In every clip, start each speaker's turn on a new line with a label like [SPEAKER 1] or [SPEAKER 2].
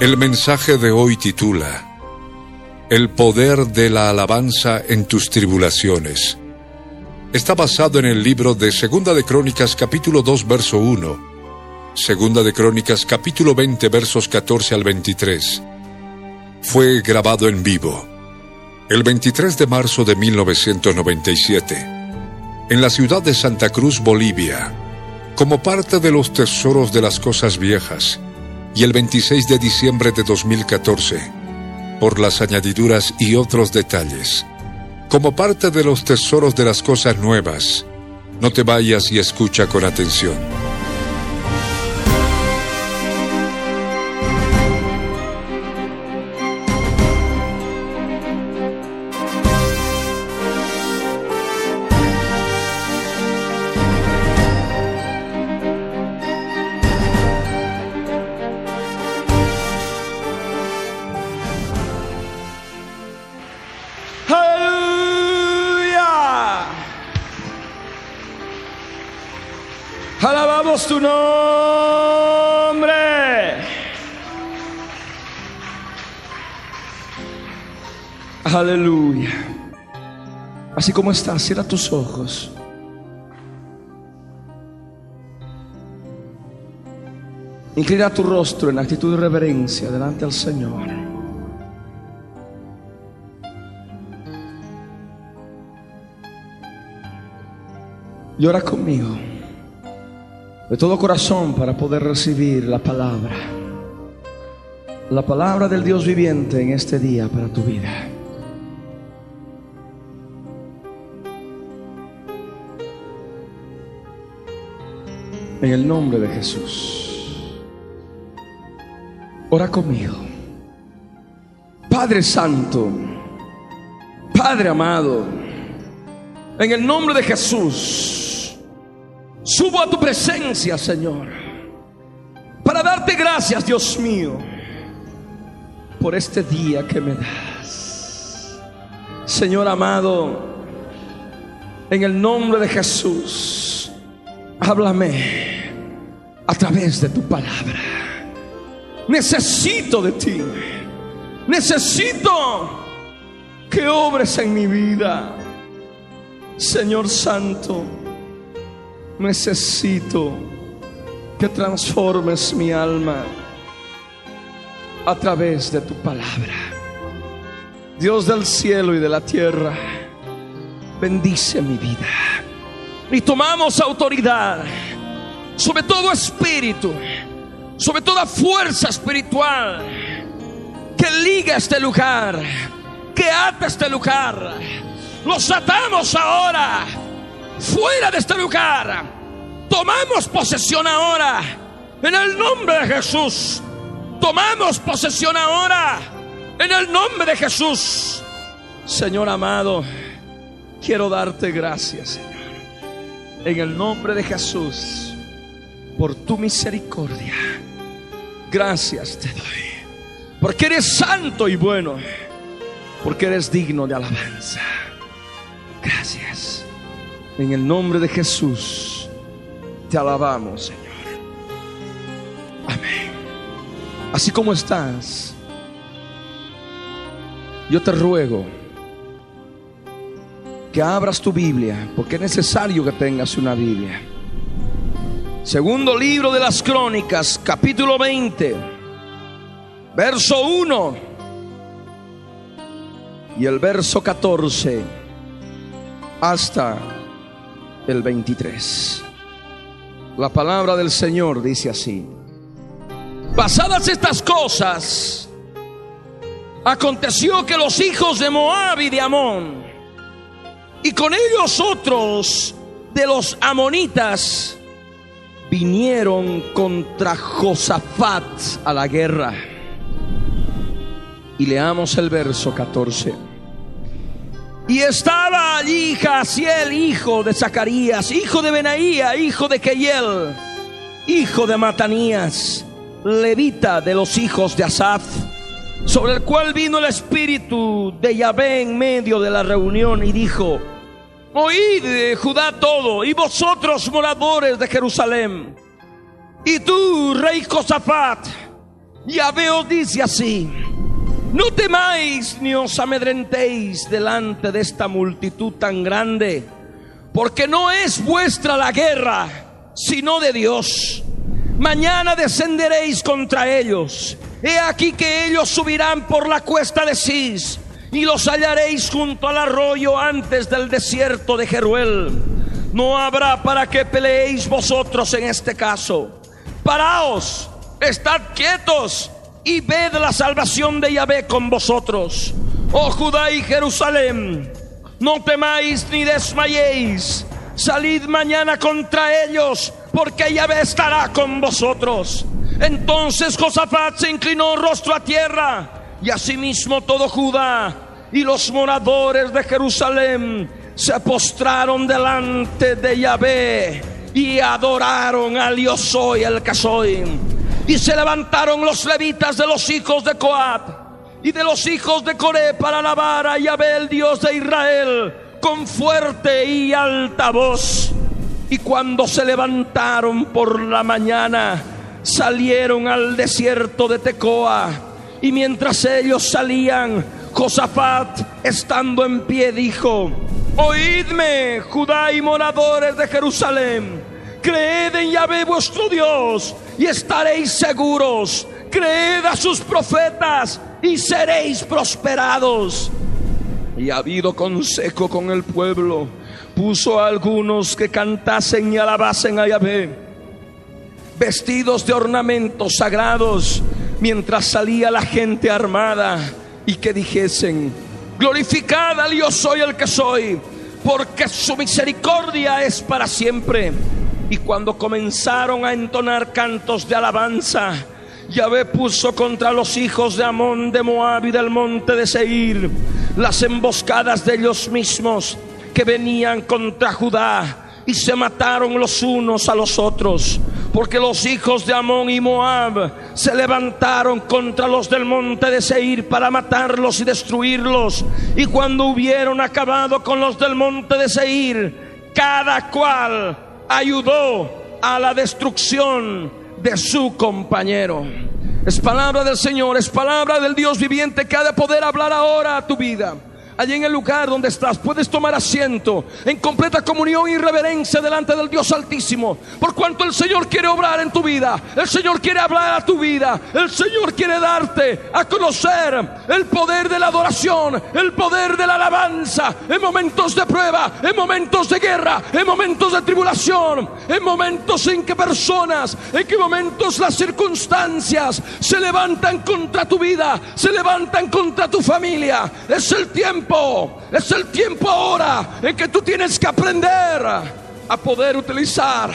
[SPEAKER 1] El mensaje de hoy titula El poder de la alabanza en tus tribulaciones. Está basado en el libro de Segunda de Crónicas capítulo 2 verso 1, Segunda de Crónicas capítulo 20 versos 14 al 23. Fue grabado en vivo el 23 de marzo de 1997 en la ciudad de Santa Cruz, Bolivia, como parte de los tesoros de las cosas viejas y el 26 de diciembre de 2014, por las añadiduras y otros detalles. Como parte de los tesoros de las cosas nuevas, no te vayas y escucha con atención.
[SPEAKER 2] Tu nombre. Aleluya. Así como estás, cierra tus ojos. Inclina tu rostro en actitud de reverencia delante del Señor. Y ora conmigo de todo corazón para poder recibir la palabra. La palabra del Dios viviente en este día para tu vida. En el nombre de Jesús. Ora conmigo. Padre Santo, Padre amado, en el nombre de Jesús, subo a tu presencia, Señor, para darte gracias, Dios mío, por este día que me das. Señor amado, en el nombre de Jesús, háblame a través de tu palabra. Necesito de ti. Necesito que obres en mi vida. Señor Santo, necesito que transformes mi alma a través de tu palabra. Dios del cielo y de la tierra, bendice mi vida. Y tomamos autoridad sobre todo espíritu, sobre toda fuerza espiritual que liga este lugar, que ata este lugar. Los atamos ahora, fuera de este lugar. Tomamos posesión ahora, en el nombre de Jesús. Tomamos posesión ahora, en el nombre de Jesús. Señor amado, quiero darte gracias, Señor. En el nombre de Jesús, por tu misericordia. Gracias te doy. Porque eres santo y bueno. Porque eres digno de alabanza. Gracias. En el nombre de Jesús te alabamos, Señor. Amén. Así como estás, yo te ruego que abras tu Biblia, porque es necesario que tengas una Biblia. Segundo libro de las Crónicas, capítulo 20, verso 1 y el verso 14 hasta el 23. La palabra del Señor dice así. Pasadas estas cosas, aconteció que los hijos de Moab y de Amón, y con ellos otros de los amonitas vinieron contra Josafat a la guerra. Y leamos el verso 14. Y estaba allí Jaciel, hijo de Zacarías, hijo de Benaía, hijo de Keyel, hijo de Matanías, levita de los hijos de Asaf, sobre el cual vino el espíritu de Yahvé en medio de la reunión y dijo, Oíd, Judá todo, y vosotros moradores de Jerusalén, y tú, rey Josafat, Yahvé os dice así, no temáis ni os amedrentéis delante de esta multitud tan grande, porque no es vuestra la guerra, sino de Dios. Mañana descenderéis contra ellos. He aquí que ellos subirán por la cuesta de Cis y los hallaréis junto al arroyo antes del desierto de Jeruel. No habrá para que peleéis vosotros en este caso. Paraos, estad quietos y ved la salvación de Yahvé con vosotros. Oh Judá y Jerusalén, no temáis ni desmayéis. Salid mañana contra ellos, porque Yahvé estará con vosotros. Entonces Josafat se inclinó rostro a tierra, y asimismo todo Judá y los moradores de Jerusalén se postraron delante de Yahvé y adoraron al yo soy el que soy. Y se levantaron los levitas de los hijos de Coat y de los hijos de Coré para alabar a Yahvé, el Dios de Israel, con fuerte y alta voz. Y cuando se levantaron por la mañana, salieron al desierto de Tecoa. Y mientras ellos salían, Josafat, estando en pie, dijo, Oídme, Judá y moradores de Jerusalén Creed en Yahvé vuestro Dios y estaréis seguros. Creed a sus profetas y seréis prosperados. Y ha habido consejo con el pueblo. Puso a algunos que cantasen y alabasen a Yahvé, vestidos de ornamentos sagrados, mientras salía la gente armada y que dijesen, glorificad al Dios soy el que soy, porque su misericordia es para siempre. Y cuando comenzaron a entonar cantos de alabanza, Yahvé puso contra los hijos de Amón, de Moab y del monte de Seir las emboscadas de ellos mismos que venían contra Judá y se mataron los unos a los otros. Porque los hijos de Amón y Moab se levantaron contra los del monte de Seir para matarlos y destruirlos. Y cuando hubieron acabado con los del monte de Seir, cada cual ayudó a la destrucción de su compañero. Es palabra del Señor, es palabra del Dios viviente que ha de poder hablar ahora a tu vida allí en el lugar donde estás, puedes tomar asiento en completa comunión y reverencia delante del Dios Altísimo. Por cuanto el Señor quiere obrar en tu vida, el Señor quiere hablar a tu vida, el Señor quiere darte a conocer el poder de la adoración, el poder de la alabanza en momentos de prueba, en momentos de guerra, en momentos de tribulación, en momentos en que personas, en que momentos las circunstancias se levantan contra tu vida, se levantan contra tu familia. Es el tiempo es el tiempo ahora en que tú tienes que aprender a poder utilizar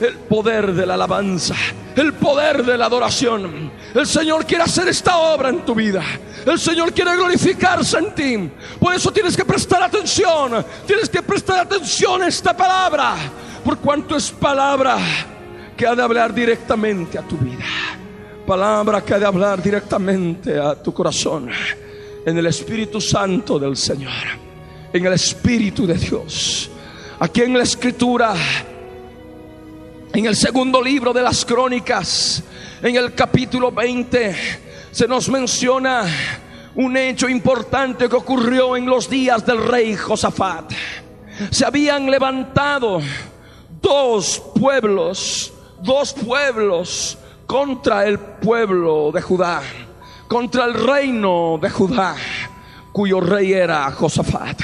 [SPEAKER 2] el poder de la alabanza, el poder de la adoración. El Señor quiere hacer esta obra en tu vida. El Señor quiere glorificarse en ti. Por eso tienes que prestar atención. Tienes que prestar atención a esta palabra. Por cuanto es palabra que ha de hablar directamente a tu vida. Palabra que ha de hablar directamente a tu corazón en el Espíritu Santo del Señor, en el Espíritu de Dios. Aquí en la Escritura, en el segundo libro de las Crónicas, en el capítulo 20, se nos menciona un hecho importante que ocurrió en los días del rey Josafat. Se habían levantado dos pueblos, dos pueblos contra el pueblo de Judá contra el reino de Judá, cuyo rey era Josafat.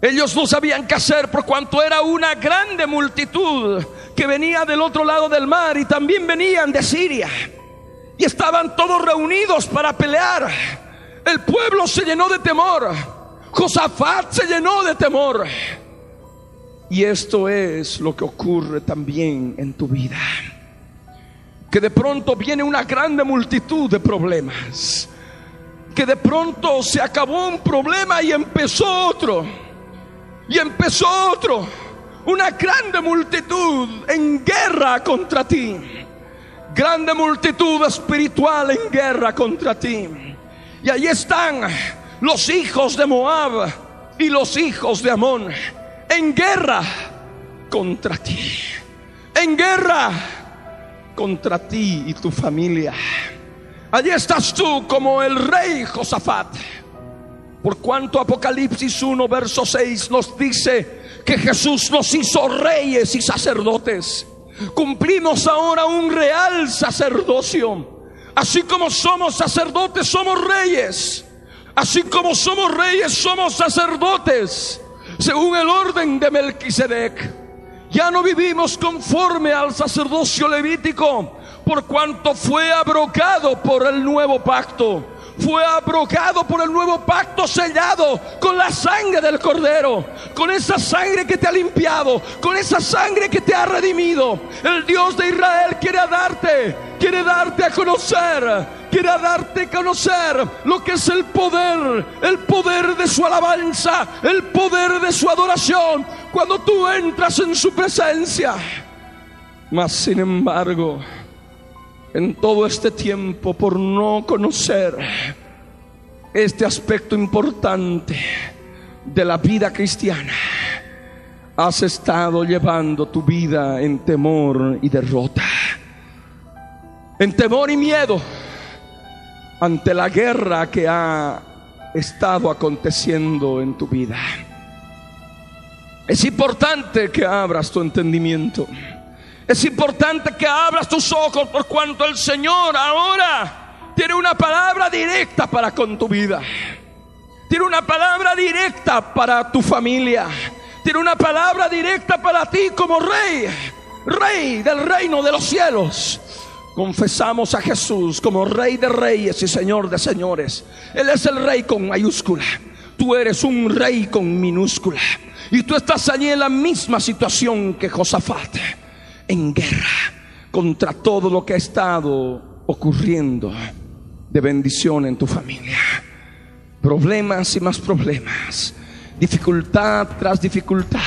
[SPEAKER 2] Ellos no sabían qué hacer por cuanto era una grande multitud que venía del otro lado del mar y también venían de Siria. Y estaban todos reunidos para pelear. El pueblo se llenó de temor. Josafat se llenó de temor. Y esto es lo que ocurre también en tu vida. Que de pronto viene una grande multitud de problemas. Que de pronto se acabó un problema y empezó otro. Y empezó otro. Una grande multitud en guerra contra ti. Grande multitud espiritual en guerra contra ti. Y ahí están los hijos de Moab y los hijos de Amón en guerra contra ti. En guerra contra ti y tu familia. Allí estás tú como el rey Josafat. Por cuanto Apocalipsis 1, verso 6 nos dice que Jesús nos hizo reyes y sacerdotes. Cumplimos ahora un real sacerdocio. Así como somos sacerdotes, somos reyes. Así como somos reyes, somos sacerdotes según el orden de Melquisedec. Ya no vivimos conforme al sacerdocio levítico, por cuanto fue abrogado por el nuevo pacto. Fue abrogado por el nuevo pacto sellado con la sangre del cordero, con esa sangre que te ha limpiado, con esa sangre que te ha redimido. El Dios de Israel quiere darte, quiere darte a conocer quiere darte a conocer lo que es el poder, el poder de su alabanza, el poder de su adoración, cuando tú entras en su presencia. Mas, sin embargo, en todo este tiempo, por no conocer este aspecto importante de la vida cristiana, has estado llevando tu vida en temor y derrota, en temor y miedo ante la guerra que ha estado aconteciendo en tu vida. Es importante que abras tu entendimiento. Es importante que abras tus ojos por cuanto el Señor ahora tiene una palabra directa para con tu vida. Tiene una palabra directa para tu familia. Tiene una palabra directa para ti como rey. Rey del reino de los cielos. Confesamos a Jesús como Rey de Reyes y Señor de Señores. Él es el Rey con mayúscula. Tú eres un Rey con minúscula. Y tú estás allí en la misma situación que Josafat. En guerra contra todo lo que ha estado ocurriendo de bendición en tu familia. Problemas y más problemas. Dificultad tras dificultad.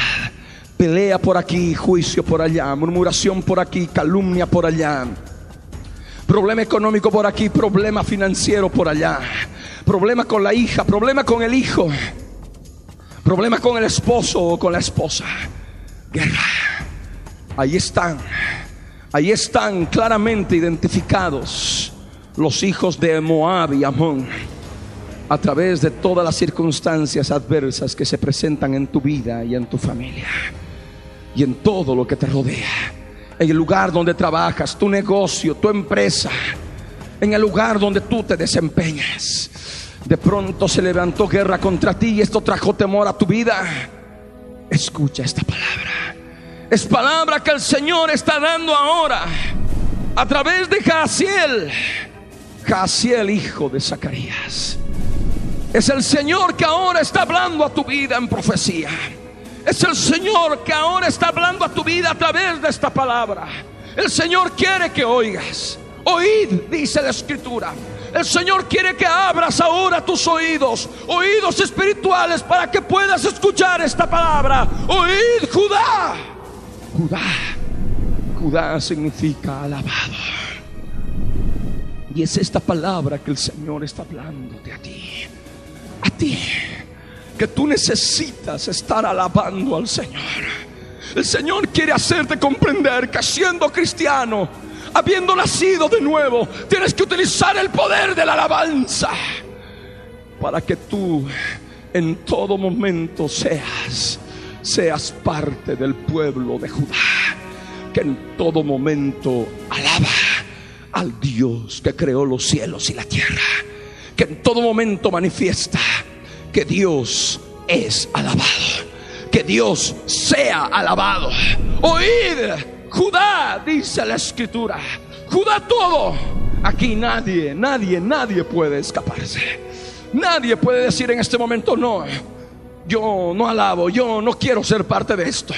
[SPEAKER 2] Pelea por aquí, juicio por allá, murmuración por aquí, calumnia por allá problema económico por aquí, problema financiero por allá, problema con la hija, problema con el hijo, problema con el esposo o con la esposa. Guerra. Ahí están, ahí están claramente identificados los hijos de Moab y Amón a través de todas las circunstancias adversas que se presentan en tu vida y en tu familia y en todo lo que te rodea en el lugar donde trabajas, tu negocio, tu empresa, en el lugar donde tú te desempeñas. De pronto se levantó guerra contra ti y esto trajo temor a tu vida. Escucha esta palabra. Es palabra que el Señor está dando ahora a través de Jaciel. Jaciel, hijo de Zacarías. Es el Señor que ahora está hablando a tu vida en profecía. Es el Señor que ahora está hablando a tu vida a través de esta palabra. El Señor quiere que oigas. Oíd, dice la escritura. El Señor quiere que abras ahora tus oídos, oídos espirituales, para que puedas escuchar esta palabra. Oíd, Judá. Judá. Judá significa alabado. Y es esta palabra que el Señor está hablándote a ti. A ti que tú necesitas estar alabando al Señor. El Señor quiere hacerte comprender que siendo cristiano, habiendo nacido de nuevo, tienes que utilizar el poder de la alabanza para que tú en todo momento seas seas parte del pueblo de Judá, que en todo momento alaba al Dios que creó los cielos y la tierra, que en todo momento manifiesta que Dios es alabado. Que Dios sea alabado. Oíd, Judá, dice la escritura. Judá todo. Aquí nadie, nadie, nadie puede escaparse. Nadie puede decir en este momento no. Yo no alabo, yo no quiero ser parte de esto.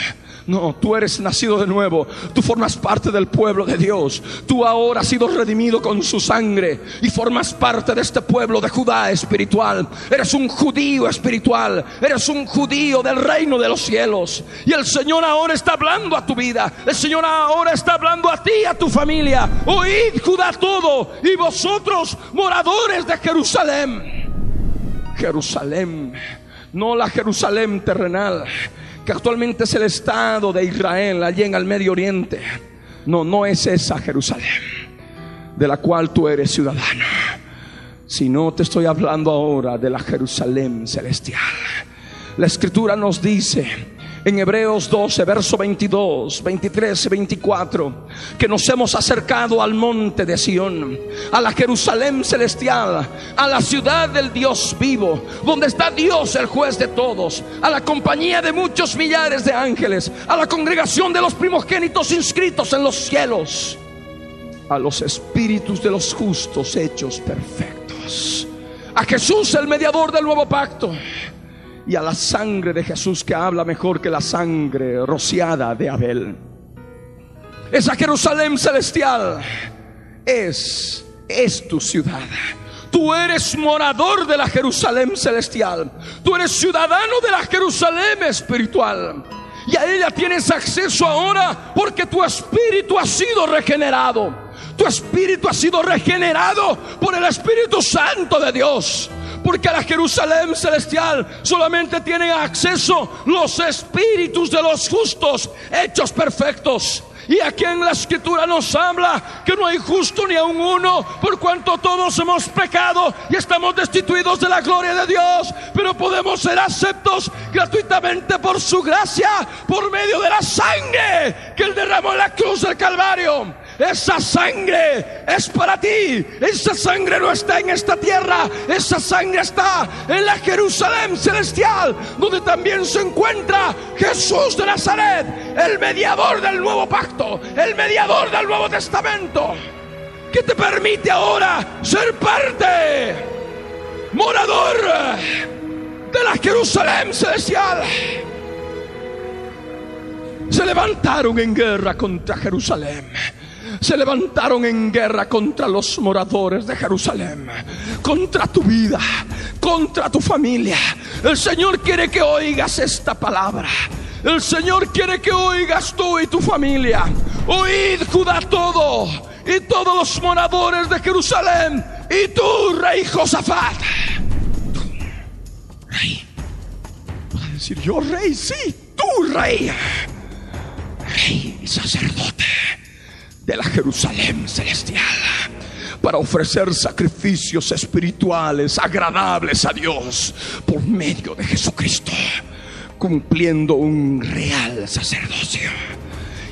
[SPEAKER 2] No, tú eres nacido de nuevo. Tú formas parte del pueblo de Dios. Tú ahora has sido redimido con su sangre y formas parte de este pueblo de Judá espiritual. Eres un judío espiritual. Eres un judío del reino de los cielos. Y el Señor ahora está hablando a tu vida. El Señor ahora está hablando a ti a tu familia. Oíd Judá todo y vosotros moradores de Jerusalén. Jerusalén, no la Jerusalén terrenal que actualmente es el Estado de Israel allí en el Medio Oriente. No, no es esa Jerusalén de la cual tú eres ciudadano, sino te estoy hablando ahora de la Jerusalén celestial. La escritura nos dice en Hebreos 12, verso 22, 23 y 24, que nos hemos acercado al monte de Sión, a la Jerusalén celestial, a la ciudad del Dios vivo, donde está Dios el juez de todos, a la compañía de muchos millares de ángeles, a la congregación de los primogénitos inscritos en los cielos, a los espíritus de los justos hechos perfectos, a Jesús el mediador del nuevo pacto y a la sangre de Jesús que habla mejor que la sangre rociada de Abel. Esa Jerusalén celestial es, es tu ciudad. Tú eres morador de la Jerusalén celestial. Tú eres ciudadano de la Jerusalén espiritual. Y a ella tienes acceso ahora porque tu espíritu ha sido regenerado. Tu espíritu ha sido regenerado por el Espíritu Santo de Dios. Porque a la Jerusalén celestial solamente tienen acceso los espíritus de los justos hechos perfectos. Y aquí en la escritura nos habla que no hay justo ni aun uno, por cuanto todos hemos pecado y estamos destituidos de la gloria de Dios. Pero podemos ser aceptos gratuitamente por su gracia, por medio de la sangre que Él derramó en la cruz del Calvario. Esa sangre es para ti. Esa sangre no está en esta tierra. Esa sangre está en la Jerusalén celestial, donde también se encuentra Jesús de Nazaret, el mediador del nuevo pacto, el mediador del Nuevo Testamento, que te permite ahora ser parte, morador de la Jerusalén celestial. Se levantaron en guerra contra Jerusalén se levantaron en guerra contra los moradores de Jerusalén, contra tu vida, contra tu familia. El Señor quiere que oigas esta palabra. El Señor quiere que oigas tú y tu familia. Oíd Judá todo y todos los moradores de Jerusalén y tú, rey Josafat. Rey. Puedes decir yo, rey, sí, tú, rey. Rey sacerdote de la Jerusalén celestial para ofrecer sacrificios espirituales agradables a Dios por medio de Jesucristo, cumpliendo un real sacerdocio.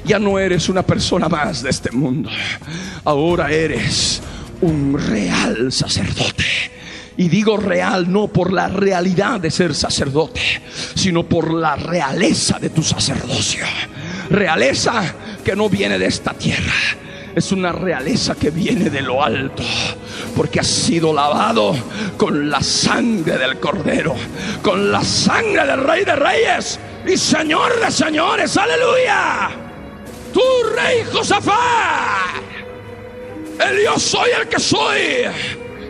[SPEAKER 2] Ya no eres una persona más de este mundo, ahora eres un real sacerdote. Y digo real no por la realidad de ser sacerdote, sino por la realeza de tu sacerdocio. Realeza que no viene de esta tierra. Es una realeza que viene de lo alto, porque ha sido lavado con la sangre del Cordero, con la sangre del Rey de Reyes y Señor de Señores. Aleluya. Tu Rey Josafat, el yo soy el que soy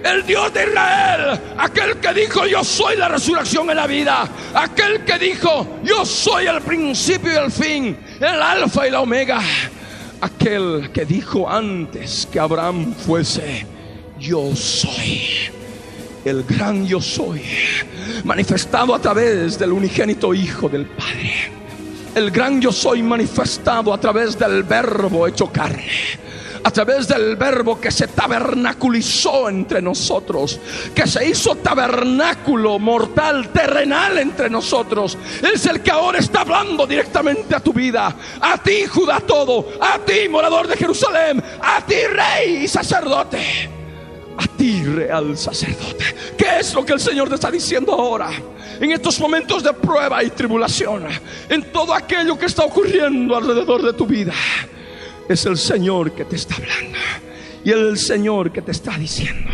[SPEAKER 2] el Dios de Israel, aquel que dijo yo soy la resurrección en la vida, aquel que dijo yo soy el principio y el fin, el alfa y la omega, aquel que dijo antes que Abraham fuese yo soy. El gran yo soy, manifestado a través del unigénito Hijo del Padre. El gran yo soy manifestado a través del verbo hecho carne a través del verbo que se tabernaculizó entre nosotros, que se hizo tabernáculo mortal, terrenal entre nosotros. Es el que ahora está hablando directamente a tu vida, a ti Judá todo, a ti morador de Jerusalén, a ti rey y sacerdote. A ti, real sacerdote. ¿Qué es lo que el Señor te está diciendo ahora? En estos momentos de prueba y tribulación. En todo aquello que está ocurriendo alrededor de tu vida es el Señor que te está hablando. Y el Señor que te está diciendo,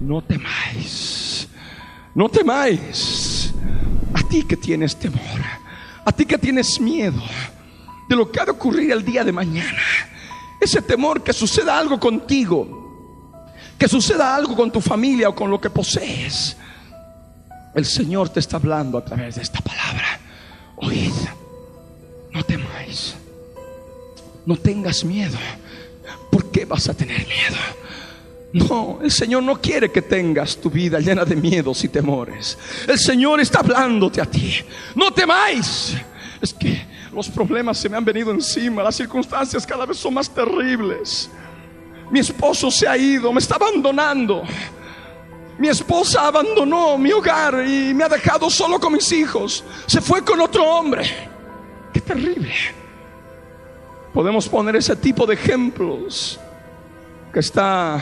[SPEAKER 2] no temáis, no temáis. A ti que tienes temor, a ti que tienes miedo de lo que ha de ocurrir el día de mañana, ese temor que suceda algo contigo, que suceda algo con tu familia o con lo que posees, el Señor te está hablando a través de esta palabra. Oíd, no temáis, no tengas miedo. ¿Por qué vas a tener miedo? No, el Señor no quiere que tengas tu vida llena de miedos y temores. El Señor está hablándote a ti. No temáis. Es que los problemas se me han venido encima, las circunstancias cada vez son más terribles. Mi esposo se ha ido, me está abandonando. Mi esposa abandonó mi hogar y me ha dejado solo con mis hijos. Se fue con otro hombre. Qué terrible. Podemos poner ese tipo de ejemplos que está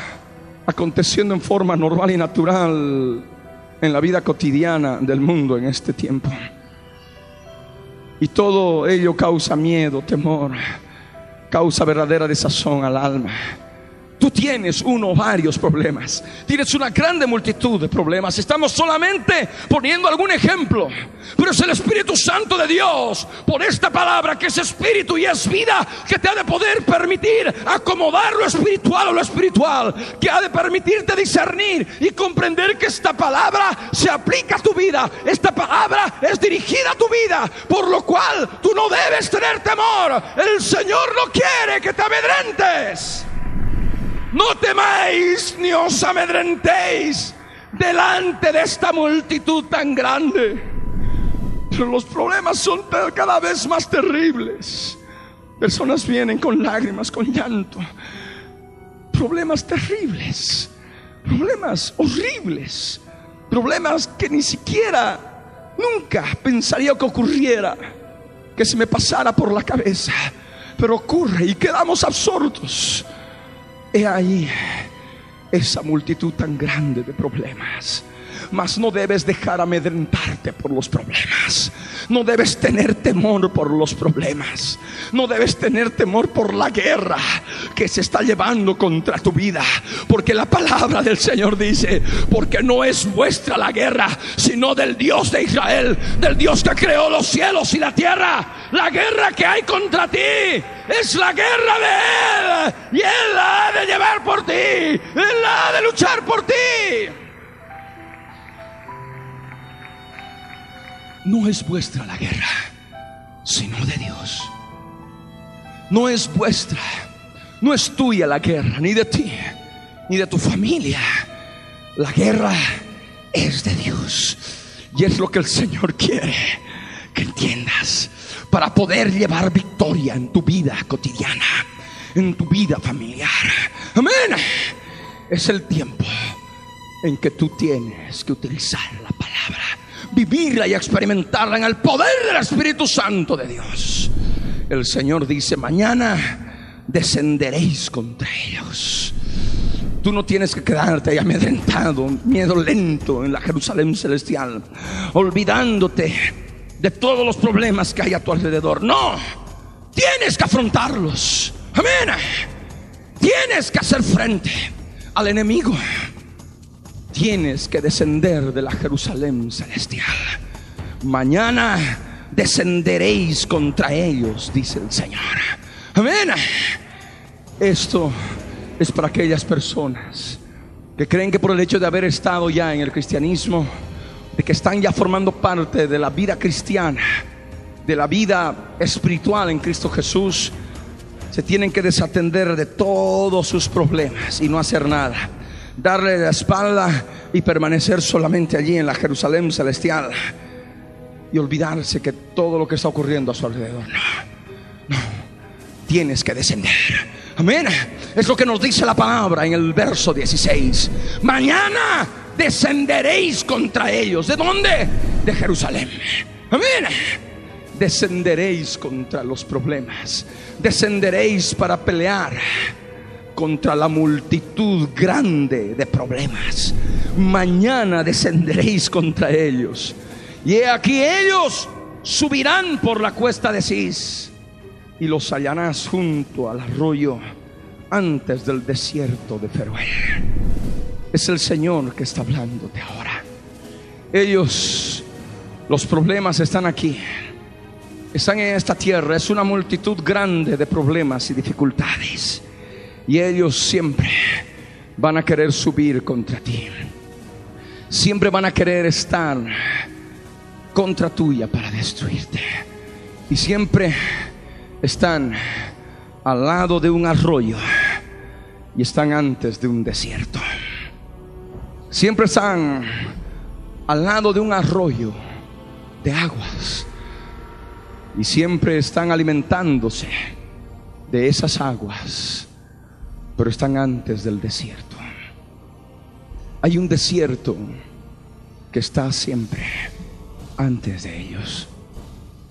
[SPEAKER 2] aconteciendo en forma normal y natural en la vida cotidiana del mundo en este tiempo. Y todo ello causa miedo, temor, causa verdadera desazón al alma. Tú tienes uno o varios problemas. Tienes una grande multitud de problemas. Estamos solamente poniendo algún ejemplo. Pero es el Espíritu Santo de Dios, por esta palabra que es espíritu y es vida, que te ha de poder permitir acomodar lo espiritual o lo espiritual. Que ha de permitirte discernir y comprender que esta palabra se aplica a tu vida. Esta palabra es dirigida a tu vida. Por lo cual tú no debes tener temor. El Señor no quiere que te amedrentes. No temáis ni os amedrentéis delante de esta multitud tan grande. Pero los problemas son cada vez más terribles. Personas vienen con lágrimas, con llanto. Problemas terribles. Problemas horribles. Problemas que ni siquiera, nunca pensaría que ocurriera. Que se me pasara por la cabeza. Pero ocurre y quedamos absortos. He ahí esa multitud tan grande de problemas. Mas no debes dejar amedrentarte por los problemas. No debes tener temor por los problemas. No debes tener temor por la guerra que se está llevando contra tu vida. Porque la palabra del Señor dice, porque no es vuestra la guerra, sino del Dios de Israel, del Dios que creó los cielos y la tierra. La guerra que hay contra ti es la guerra de Él. Y Él la ha de llevar por ti. Él la ha de luchar por ti. No es vuestra la guerra, sino de Dios. No es vuestra, no es tuya la guerra, ni de ti, ni de tu familia. La guerra es de Dios. Y es lo que el Señor quiere que entiendas para poder llevar victoria en tu vida cotidiana, en tu vida familiar. Amén. Es el tiempo en que tú tienes que utilizar la palabra, vivirla y experimentarla en el poder del Espíritu Santo de Dios. El Señor dice, mañana descenderéis contra ellos. Tú no tienes que quedarte ahí amedrentado, miedo lento en la Jerusalén celestial, olvidándote de todos los problemas que hay a tu alrededor. No, tienes que afrontarlos. Amén. Tienes que hacer frente al enemigo. Tienes que descender de la Jerusalén celestial. Mañana descenderéis contra ellos, dice el Señor. Amén. Esto es para aquellas personas que creen que por el hecho de haber estado ya en el cristianismo, de que están ya formando parte de la vida cristiana, de la vida espiritual en Cristo Jesús, se tienen que desatender de todos sus problemas y no hacer nada. Darle la espalda y permanecer solamente allí en la Jerusalén celestial y olvidarse que todo lo que está ocurriendo a su alrededor. No, no, tienes que descender. Amén. Es lo que nos dice la palabra en el verso 16. Mañana descenderéis contra ellos. ¿De dónde? De Jerusalén. Amén. Descenderéis contra los problemas. Descenderéis para pelear contra la multitud grande de problemas. Mañana descenderéis contra ellos. Y he aquí ellos subirán por la cuesta de Cis y los hallarás junto al arroyo antes del desierto de Feruel. Es el Señor que está hablándote ahora. Ellos Los problemas están aquí. Están en esta tierra. Es una multitud grande de problemas y dificultades. Y ellos siempre van a querer subir contra ti. Siempre van a querer estar contra tuya para destruirte. Y siempre están al lado de un arroyo y están antes de un desierto. Siempre están al lado de un arroyo de aguas y siempre están alimentándose de esas aguas, pero están antes del desierto. Hay un desierto que está siempre antes de ellos,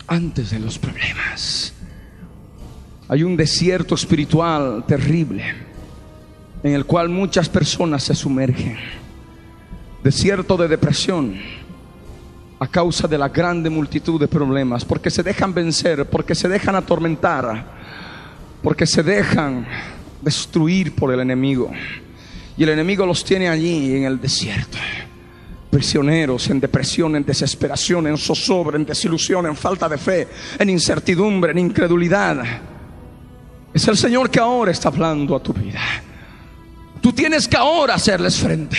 [SPEAKER 2] antes de los problemas. Hay un desierto espiritual terrible en el cual muchas personas se sumergen. Desierto de depresión a causa de la grande multitud de problemas, porque se dejan vencer, porque se dejan atormentar, porque se dejan destruir por el enemigo. Y el enemigo los tiene allí en el desierto, prisioneros en depresión, en desesperación, en zozobra, en desilusión, en falta de fe, en incertidumbre, en incredulidad. Es el Señor que ahora está hablando a tu vida. Tú tienes que ahora hacerles frente.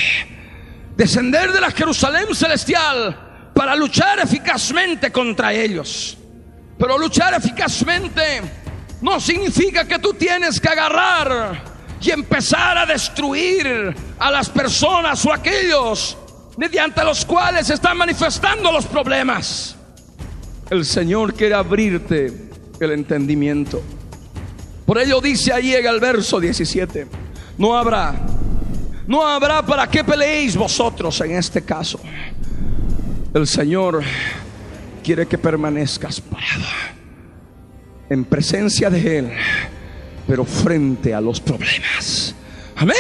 [SPEAKER 2] Descender de la Jerusalén celestial para luchar eficazmente contra ellos. Pero luchar eficazmente no significa que tú tienes que agarrar y empezar a destruir a las personas o aquellos mediante los cuales están manifestando los problemas. El Señor quiere abrirte el entendimiento. Por ello dice ahí en el verso 17, no habrá, no habrá para qué peleéis vosotros en este caso. El Señor quiere que permanezcas parado en presencia de Él, pero frente a los problemas. Amén.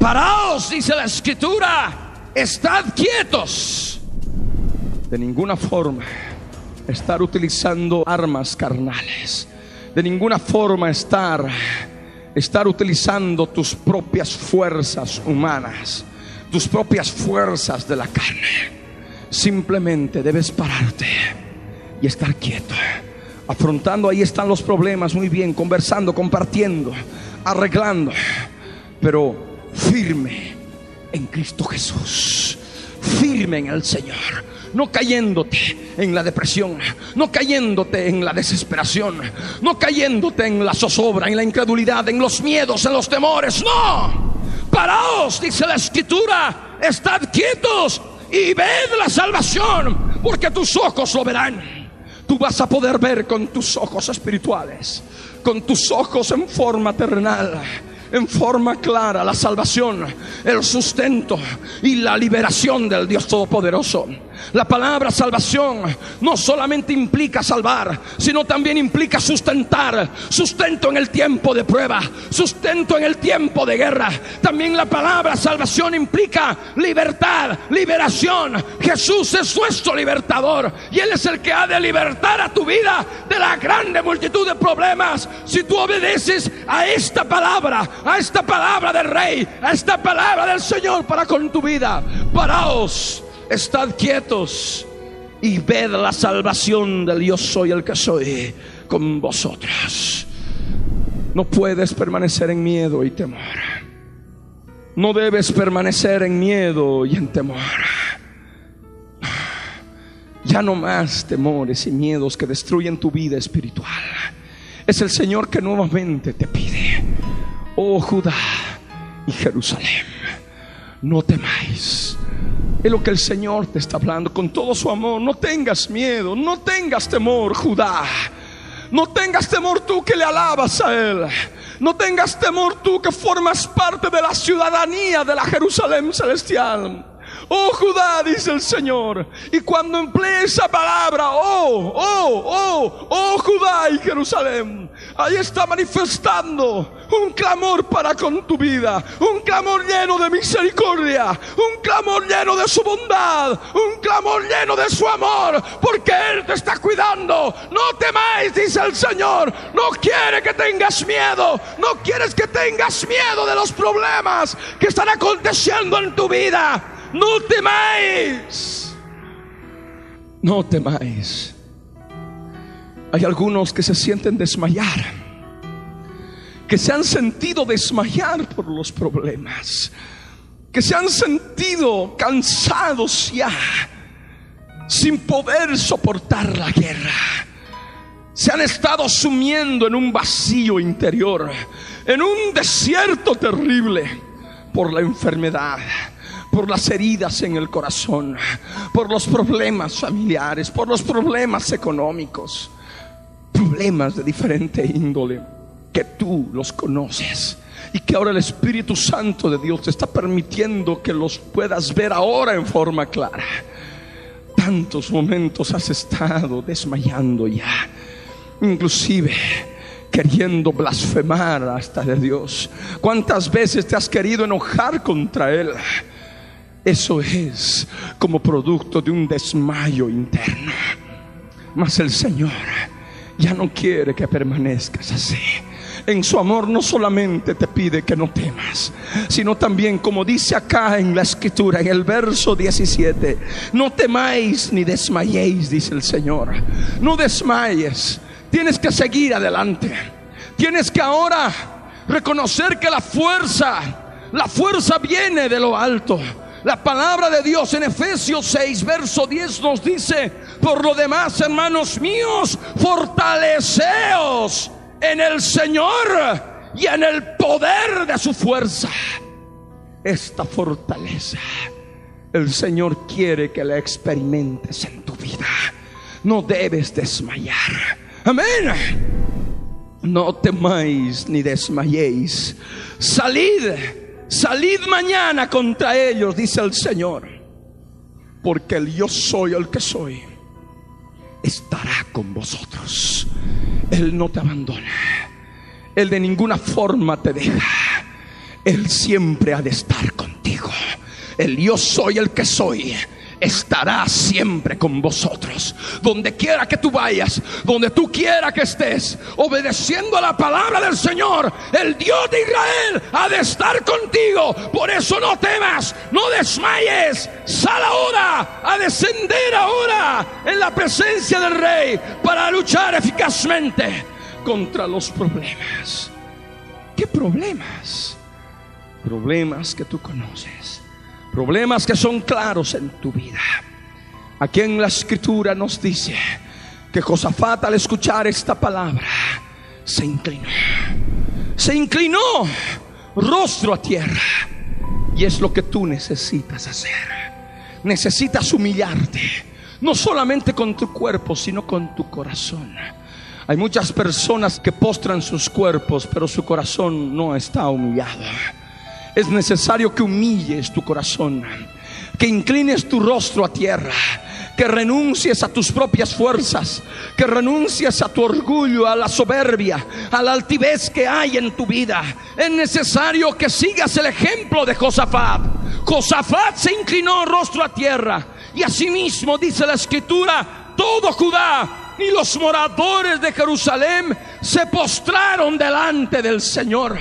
[SPEAKER 2] Paraos, dice la escritura, estad quietos. De ninguna forma estar utilizando armas carnales. De ninguna forma estar estar utilizando tus propias fuerzas humanas, tus propias fuerzas de la carne. Simplemente debes pararte y estar quieto. Afrontando, ahí están los problemas muy bien, conversando, compartiendo, arreglando, pero firme en Cristo Jesús, firme en el Señor, no cayéndote en la depresión, no cayéndote en la desesperación, no cayéndote en la zozobra, en la incredulidad, en los miedos, en los temores, no. Paraos, dice la escritura, estad quietos y ved la salvación, porque tus ojos lo verán. Tú vas a poder ver con tus ojos espirituales, con tus ojos en forma terrenal en forma clara la salvación, el sustento y la liberación del Dios Todopoderoso. La palabra salvación no solamente implica salvar, sino también implica sustentar, sustento en el tiempo de prueba, sustento en el tiempo de guerra. También la palabra salvación implica libertad, liberación. Jesús es nuestro libertador y Él es el que ha de libertar a tu vida de la grande multitud de problemas. Si tú obedeces a esta palabra, a esta palabra del Rey, a esta palabra del Señor para con tu vida, paraos estad quietos y ved la salvación del yo soy el que soy con vosotros. No puedes permanecer en miedo y temor. No debes permanecer en miedo y en temor. Ya no más temores y miedos que destruyen tu vida espiritual. Es el Señor que nuevamente te pide, oh Judá y Jerusalén, no temáis es lo que el Señor te está hablando con todo su amor. No tengas miedo, no tengas temor, Judá. No tengas temor tú que le alabas a Él. No tengas temor tú que formas parte de la ciudadanía de la Jerusalén celestial. Oh Judá, dice el Señor. Y cuando emplee esa palabra, oh, oh, oh, oh Judá y Jerusalén, ahí está manifestando un clamor para con tu vida, un clamor lleno de misericordia, un clamor lleno de su bondad, un clamor lleno de su amor, porque Él te está cuidando. No temáis, dice el Señor, no quiere que tengas miedo, no quieres que tengas miedo de los problemas que están aconteciendo en tu vida. No temáis. no temáis. Hay algunos que se sienten desmayar, que se han sentido desmayar por los problemas, que se han sentido cansados ya, sin poder soportar la guerra. Se han estado sumiendo en un vacío interior, en un desierto terrible por la enfermedad por las heridas en el corazón, por los problemas familiares, por los problemas económicos, problemas de diferente índole, que tú los conoces y que ahora el Espíritu Santo de Dios te está permitiendo que los puedas ver ahora en forma clara. Tantos momentos has estado desmayando ya, inclusive queriendo blasfemar hasta de Dios. ¿Cuántas veces te has querido enojar contra Él? Eso es como producto de un desmayo interno. Mas el Señor ya no quiere que permanezcas así. En su amor no solamente te pide que no temas, sino también, como dice acá en la escritura, en el verso 17, no temáis ni desmayéis, dice el Señor. No desmayes, tienes que seguir adelante. Tienes que ahora reconocer que la fuerza, la fuerza viene de lo alto la palabra de Dios en Efesios 6, verso 10 nos dice, por lo demás, hermanos míos, fortaleceos en el Señor y en el poder de su fuerza. Esta fortaleza el Señor quiere que la experimentes en tu vida. No debes desmayar. Amén. No temáis ni desmayéis. Salid Salid mañana contra ellos, dice el Señor, porque el yo soy el que soy estará con vosotros. Él no te abandona. Él de ninguna forma te deja. Él siempre ha de estar contigo. El yo soy el que soy estará siempre con vosotros. Donde quiera que tú vayas, donde tú quiera que estés, obedeciendo a la palabra del Señor, el Dios de Israel ha de estar contigo. Por eso no temas, no desmayes. Sal ahora a descender ahora en la presencia del Rey para luchar eficazmente contra los problemas. ¿Qué problemas? Problemas que tú conoces problemas que son claros en tu vida. Aquí en la escritura nos dice que Josafat al escuchar esta palabra se inclinó. Se inclinó rostro a tierra. Y es lo que tú necesitas hacer. Necesitas humillarte. No solamente con tu cuerpo, sino con tu corazón. Hay muchas personas que postran sus cuerpos, pero su corazón no está humillado es necesario que humilles tu corazón, que inclines tu rostro a tierra, que renuncies a tus propias fuerzas, que renuncies a tu orgullo, a la soberbia, a la altivez que hay en tu vida. Es necesario que sigas el ejemplo de Josafat. Josafat se inclinó rostro a tierra y asimismo dice la escritura, todo Judá y los moradores de Jerusalén se postraron delante del Señor.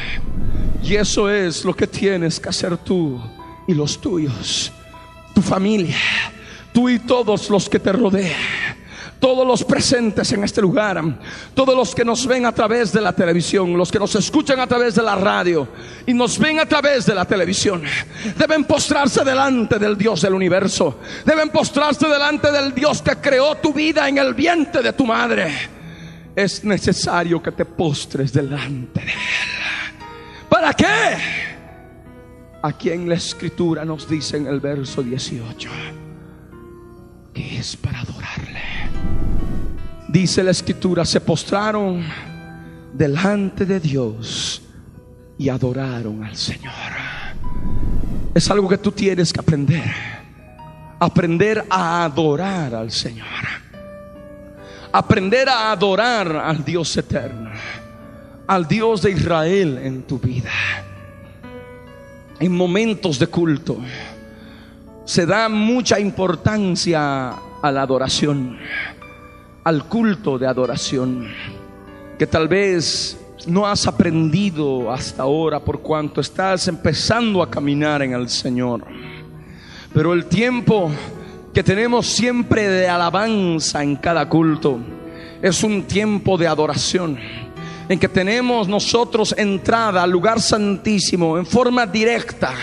[SPEAKER 2] Y eso es lo que tienes que hacer tú y los tuyos, tu familia, tú y todos los que te rodean todos los presentes en este lugar, todos los que nos ven a través de la televisión, los que nos escuchan a través de la radio y nos ven a través de la televisión, deben postrarse delante del Dios del universo, deben postrarse delante del Dios que creó tu vida en el vientre de tu madre. Es necesario que te postres delante de Él. ¿Para qué? Aquí en la escritura nos dice en el verso 18 que es para adorarle. Dice la escritura, se postraron delante de Dios y adoraron al Señor. Es algo que tú tienes que aprender. Aprender a adorar al Señor. Aprender a adorar al Dios eterno al Dios de Israel en tu vida. En momentos de culto se da mucha importancia a la adoración, al culto de adoración, que tal vez no has aprendido hasta ahora por cuanto estás empezando a caminar en el Señor. Pero el tiempo que tenemos siempre de alabanza en cada culto. Es un tiempo de adoración en que tenemos nosotros entrada al lugar santísimo en forma directa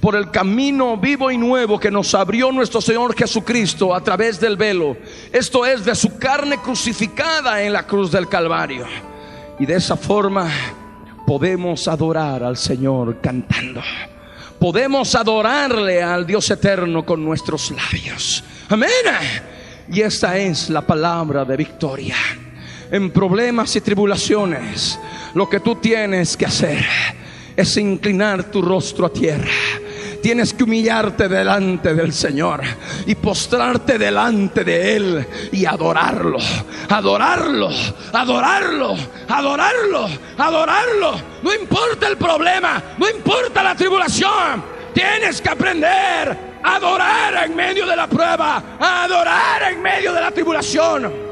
[SPEAKER 2] por el camino vivo y nuevo que nos abrió nuestro Señor Jesucristo a través del velo. Esto es de su carne crucificada en la cruz del Calvario. Y de esa forma podemos adorar al Señor cantando. Podemos adorarle al Dios eterno con nuestros labios. Amén. Y esta es la palabra de victoria. En problemas y tribulaciones, lo que tú tienes que hacer es inclinar tu rostro a tierra Tienes que humillarte delante del Señor y postrarte delante de Él y adorarlo, adorarlo, adorarlo, adorarlo, adorarlo. No importa el problema, no importa la tribulación. Tienes que aprender a adorar en medio de la prueba, a adorar en medio de la tribulación.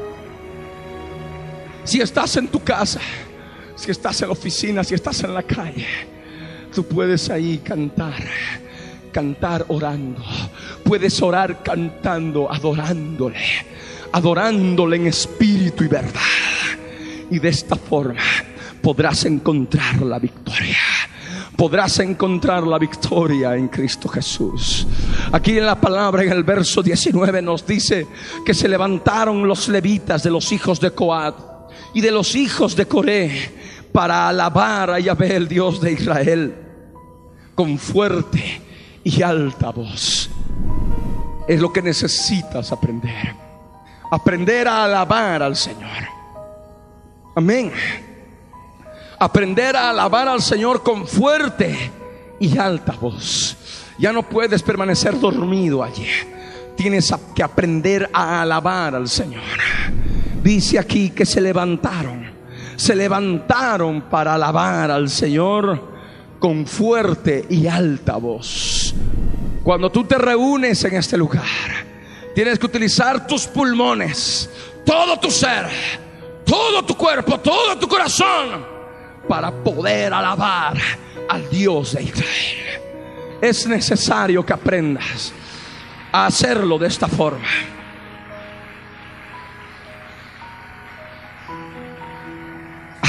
[SPEAKER 2] Si estás en tu casa, si estás en la oficina, si estás en la calle, tú puedes ahí cantar cantar orando. Puedes orar cantando, adorándole. Adorándole en espíritu y verdad. Y de esta forma podrás encontrar la victoria podrás encontrar la victoria en Cristo Jesús. Aquí en la palabra, en el verso 19, nos dice que se levantaron los levitas de los hijos de Coat y de los hijos de Coré para alabar a Yahvé, el Dios de Israel, con fuerte y alta voz. Es lo que necesitas aprender. Aprender a alabar al Señor. Amén. Aprender a alabar al Señor con fuerte y alta voz. Ya no puedes permanecer dormido allí. Tienes que aprender a alabar al Señor. Dice aquí que se levantaron. Se levantaron para alabar al Señor con fuerte y alta voz. Cuando tú te reúnes en este lugar, tienes que utilizar tus pulmones, todo tu ser, todo tu cuerpo, todo tu corazón, para poder alabar al Dios de Israel. Es necesario que aprendas a hacerlo de esta forma.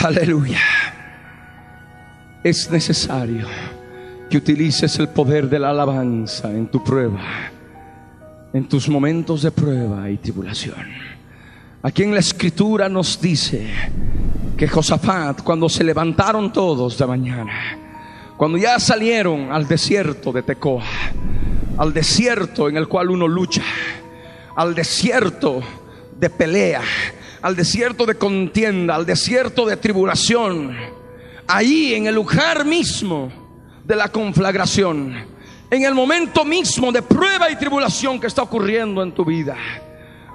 [SPEAKER 2] Aleluya es necesario que utilices el poder de la alabanza en tu prueba, en tus momentos de prueba y tribulación. Aquí en la escritura nos dice que Josafat, cuando se levantaron todos de mañana, cuando ya salieron al desierto de Tecoa, al desierto en el cual uno lucha, al desierto de pelea, al desierto de contienda, al desierto de tribulación, ahí en el lugar mismo de la conflagración, en el momento mismo de prueba y tribulación que está ocurriendo en tu vida,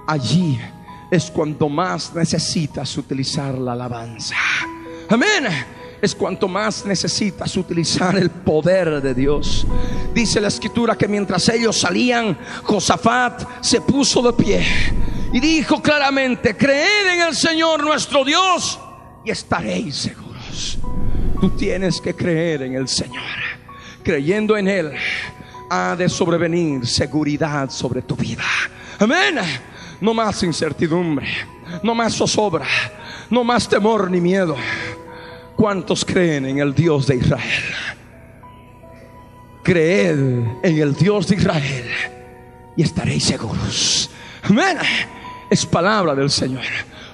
[SPEAKER 2] allí es cuando más necesitas utilizar la alabanza. Amén. Es cuanto más necesitas utilizar el poder de Dios. Dice la escritura que mientras ellos salían, Josafat se puso de pie y dijo claramente, creed en el Señor nuestro Dios y estaréis seguros. Tú tienes que creer en el Señor. Creyendo en Él, ha de sobrevenir seguridad sobre tu vida. Amén. No más incertidumbre, no más zozobra, no más temor ni miedo. ¿Cuántos creen en el Dios de Israel? Creed en el Dios de Israel y estaréis seguros. Amén. Es palabra del Señor.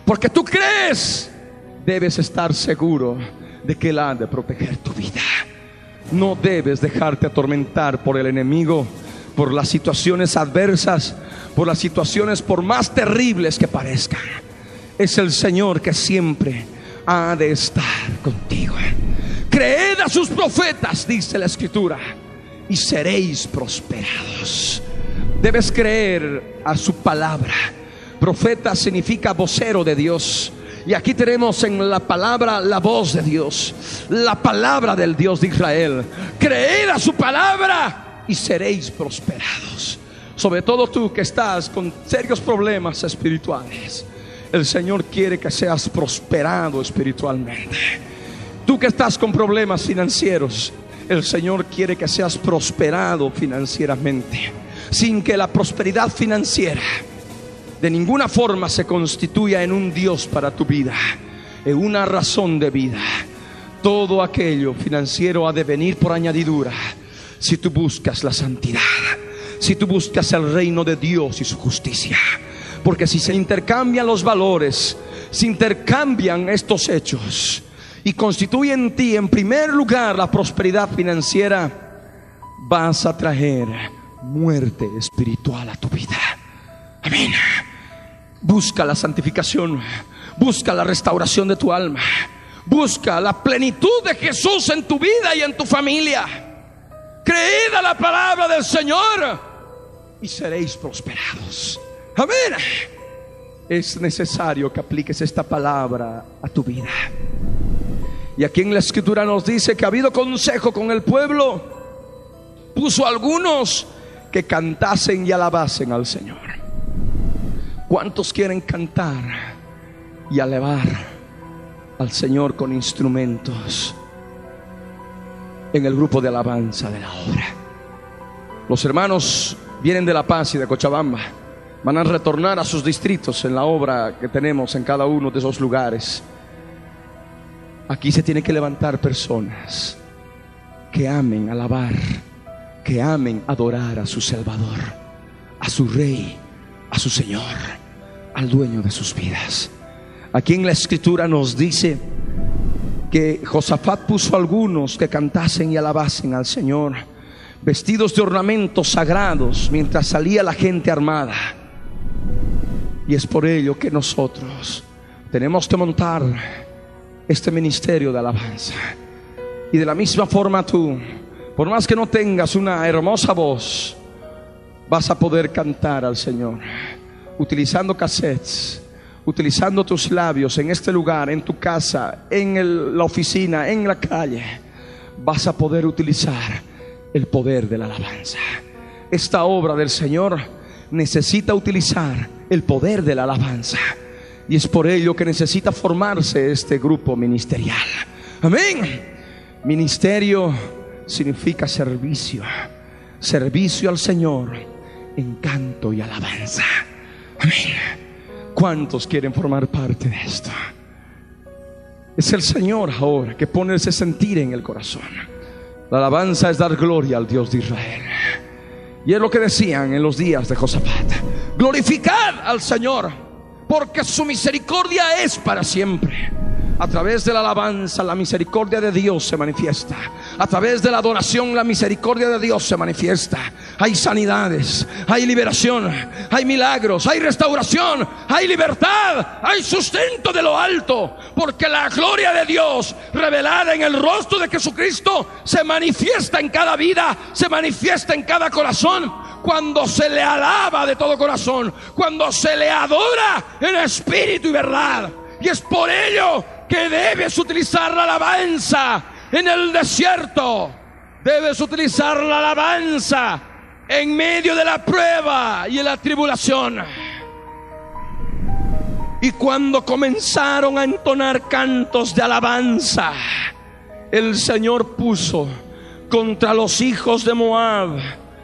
[SPEAKER 2] Porque tú crees, debes estar seguro de que Él ha de proteger tu vida. No debes dejarte atormentar por el enemigo, por las situaciones adversas, por las situaciones por más terribles que parezcan. Es el Señor que siempre ha de estar contigo. Creed a sus profetas, dice la escritura, y seréis prosperados. Debes creer a su palabra. Profeta significa vocero de Dios. Y aquí tenemos en la palabra la voz de Dios, la palabra del Dios de Israel. Creed a su palabra y seréis prosperados. Sobre todo tú que estás con serios problemas espirituales. El Señor quiere que seas prosperado espiritualmente. Tú que estás con problemas financieros, el Señor quiere que seas prosperado financieramente. sin que la prosperidad financiera de ninguna forma se constituya en un Dios para tu vida, en una razón de vida. Todo aquello financiero ha de venir por añadidura si tú buscas la santidad, si tú buscas el reino de Dios y su justicia. Porque si se intercambian los valores, se intercambian estos hechos y constituyen en ti en primer lugar la prosperidad financiera, vas a traer muerte espiritual a tu vida. Amén. Busca la santificación, busca la restauración de tu alma, busca la plenitud de Jesús en tu vida y en tu familia. Creed a la palabra del Señor y seréis prosperados. Amén. Es necesario que apliques esta palabra a tu vida. Y aquí en la escritura nos dice que ha habido consejo con el pueblo. Puso algunos que cantasen y alabasen al Señor. ¿Cuántos quieren cantar y alabar al Señor con instrumentos en el grupo de alabanza de la obra? Los hermanos vienen de La Paz y de Cochabamba. Van a retornar a sus distritos en la obra que tenemos en cada uno de esos lugares. Aquí se tienen que levantar personas que amen alabar, que amen adorar a su Salvador, a su Rey, a su Señor al dueño de sus vidas. Aquí en la escritura nos dice que Josafat puso a algunos que cantasen y alabasen al Señor, vestidos de ornamentos sagrados, mientras salía la gente armada. Y es por ello que nosotros tenemos que montar este ministerio de alabanza. Y de la misma forma tú, por más que no tengas una hermosa voz, vas a poder cantar al Señor utilizando cassettes, utilizando tus labios en este lugar, en tu casa, en la oficina, en la calle, vas a poder utilizar el poder de la alabanza. Esta obra del Señor necesita utilizar el poder de la alabanza. Y es por ello que necesita formarse este grupo ministerial. Amén. Ministerio significa servicio. Servicio al Señor en canto y alabanza. Amén. ¿Cuántos quieren formar parte de esto? Es el Señor ahora que pone ese sentir en el corazón. La alabanza es dar gloria al Dios de Israel. Y es lo que decían en los días de Josafat. Glorificad al Señor, porque su misericordia es para siempre. A través de la alabanza, la misericordia de Dios se manifiesta. A través de la adoración, la misericordia de Dios se manifiesta. Hay sanidades, hay liberación, hay milagros, hay restauración, hay libertad, hay sustento de lo alto. Porque la gloria de Dios revelada en el rostro de Jesucristo se manifiesta en cada vida, se manifiesta en cada corazón cuando se le alaba de todo corazón, cuando se le adora en espíritu y verdad. Y es por ello que debes utilizar la alabanza en el desierto. Debes utilizar la alabanza en medio de la prueba y en la tribulación. Y cuando comenzaron a entonar cantos de alabanza, el Señor puso contra los hijos de Moab,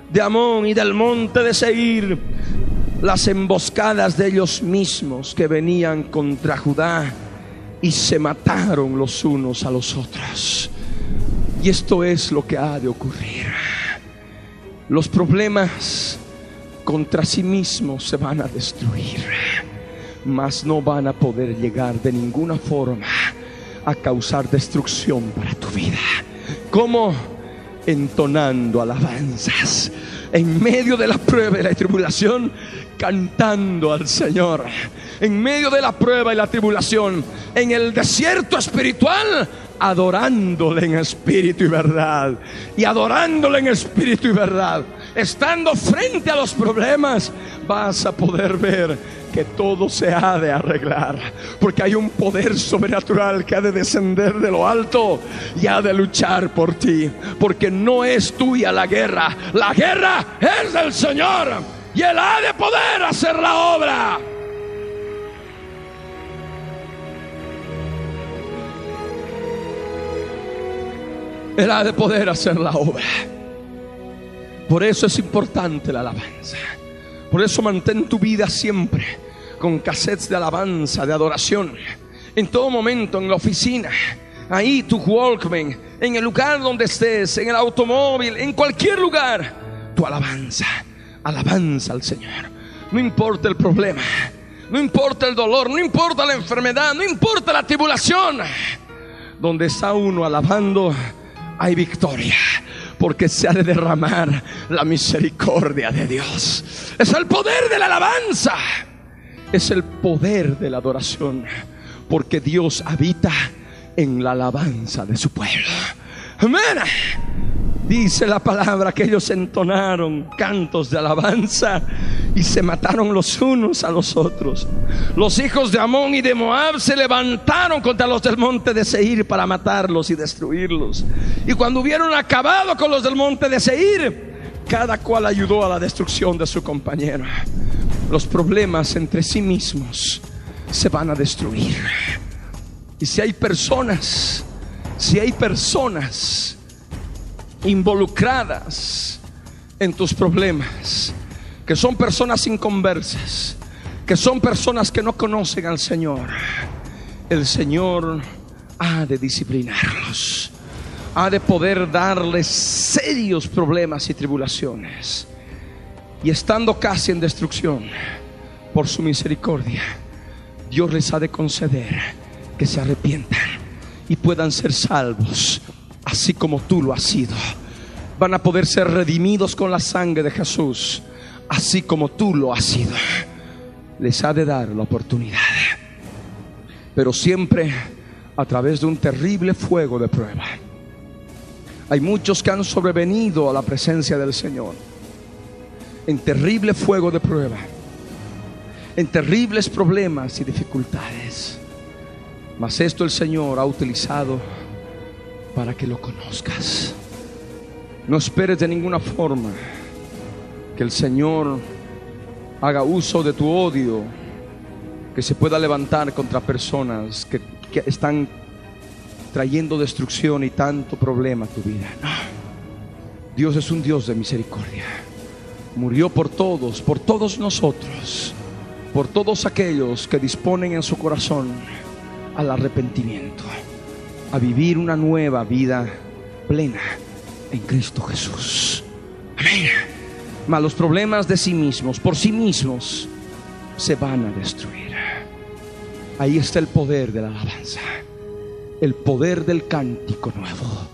[SPEAKER 2] de Amón y del monte de Seir las emboscadas de ellos mismos que venían contra Judá y se mataron los unos a los otros. Y esto es lo que ha de ocurrir. Los problemas contra sí mismos se van a destruir, mas no van a poder llegar de ninguna forma a causar destrucción para tu vida. como Entonando alabanzas en medio de la prueba y la tribulación, cantando al Señor. En medio de la prueba y la tribulación, en el desierto espiritual, adorándole en espíritu y verdad. Y adorándole en espíritu y verdad. Estando frente a los problemas, vas a poder ver que todo se ha de arreglar. Porque hay un poder sobrenatural que ha de descender de lo alto y ha de luchar por ti. Porque no es tuya la guerra. La guerra es del Señor. Y Él ha de poder hacer la obra. Él ha de poder hacer la obra. Por eso es importante la alabanza. Por eso mantén tu vida siempre con cassettes de alabanza, de adoración. En todo momento, en la oficina, ahí tu Walkman, en el lugar donde estés, en el automóvil, en cualquier lugar, tu alabanza, alabanza al Señor. No importa el problema, no importa el dolor, no importa la enfermedad, no importa la tribulación. Donde está uno alabando, hay victoria. Porque se ha de derramar la misericordia de Dios. Es el poder de la alabanza. Es el poder de la adoración. Porque Dios habita en la alabanza de su pueblo. Amén. Dice la palabra que ellos entonaron cantos de alabanza y se mataron los unos a los otros. Los hijos de Amón y de Moab se levantaron contra los del monte de Seir para matarlos y destruirlos. Y cuando hubieron acabado con los del monte de Seir, cada cual ayudó a la destrucción de su compañero. Los problemas entre sí mismos se van a destruir. Y si hay personas, si hay personas involucradas en tus problemas, que son personas inconversas, que son personas que no conocen al Señor, el Señor ha de disciplinarlos, ha de poder darles serios problemas y tribulaciones. Y estando casi en destrucción, por su misericordia, Dios les ha de conceder que se arrepientan y puedan ser salvos así como tú lo has sido. Van a poder ser redimidos con la sangre de Jesús, así como tú lo has sido. Les ha de dar la oportunidad, pero siempre a través de un terrible fuego de prueba. Hay muchos que han sobrevenido a la presencia del Señor en terrible fuego de prueba, en terribles problemas y dificultades. Mas esto el Señor ha utilizado para que lo conozcas. No esperes de ninguna forma que el Señor haga uso de tu odio, que se pueda levantar contra personas que, están trayendo destrucción y tanto problema a tu vida. No. Dios es un Dios de misericordia. Murió por todos, por todos nosotros, por todos aquellos que disponen en su corazón al arrepentimiento a vivir una nueva vida plena en Cristo Jesús. Amén. Mas los problemas de sí mismos, por sí mismos, se van a destruir. Ahí está el poder de la alabanza, el poder del cántico nuevo,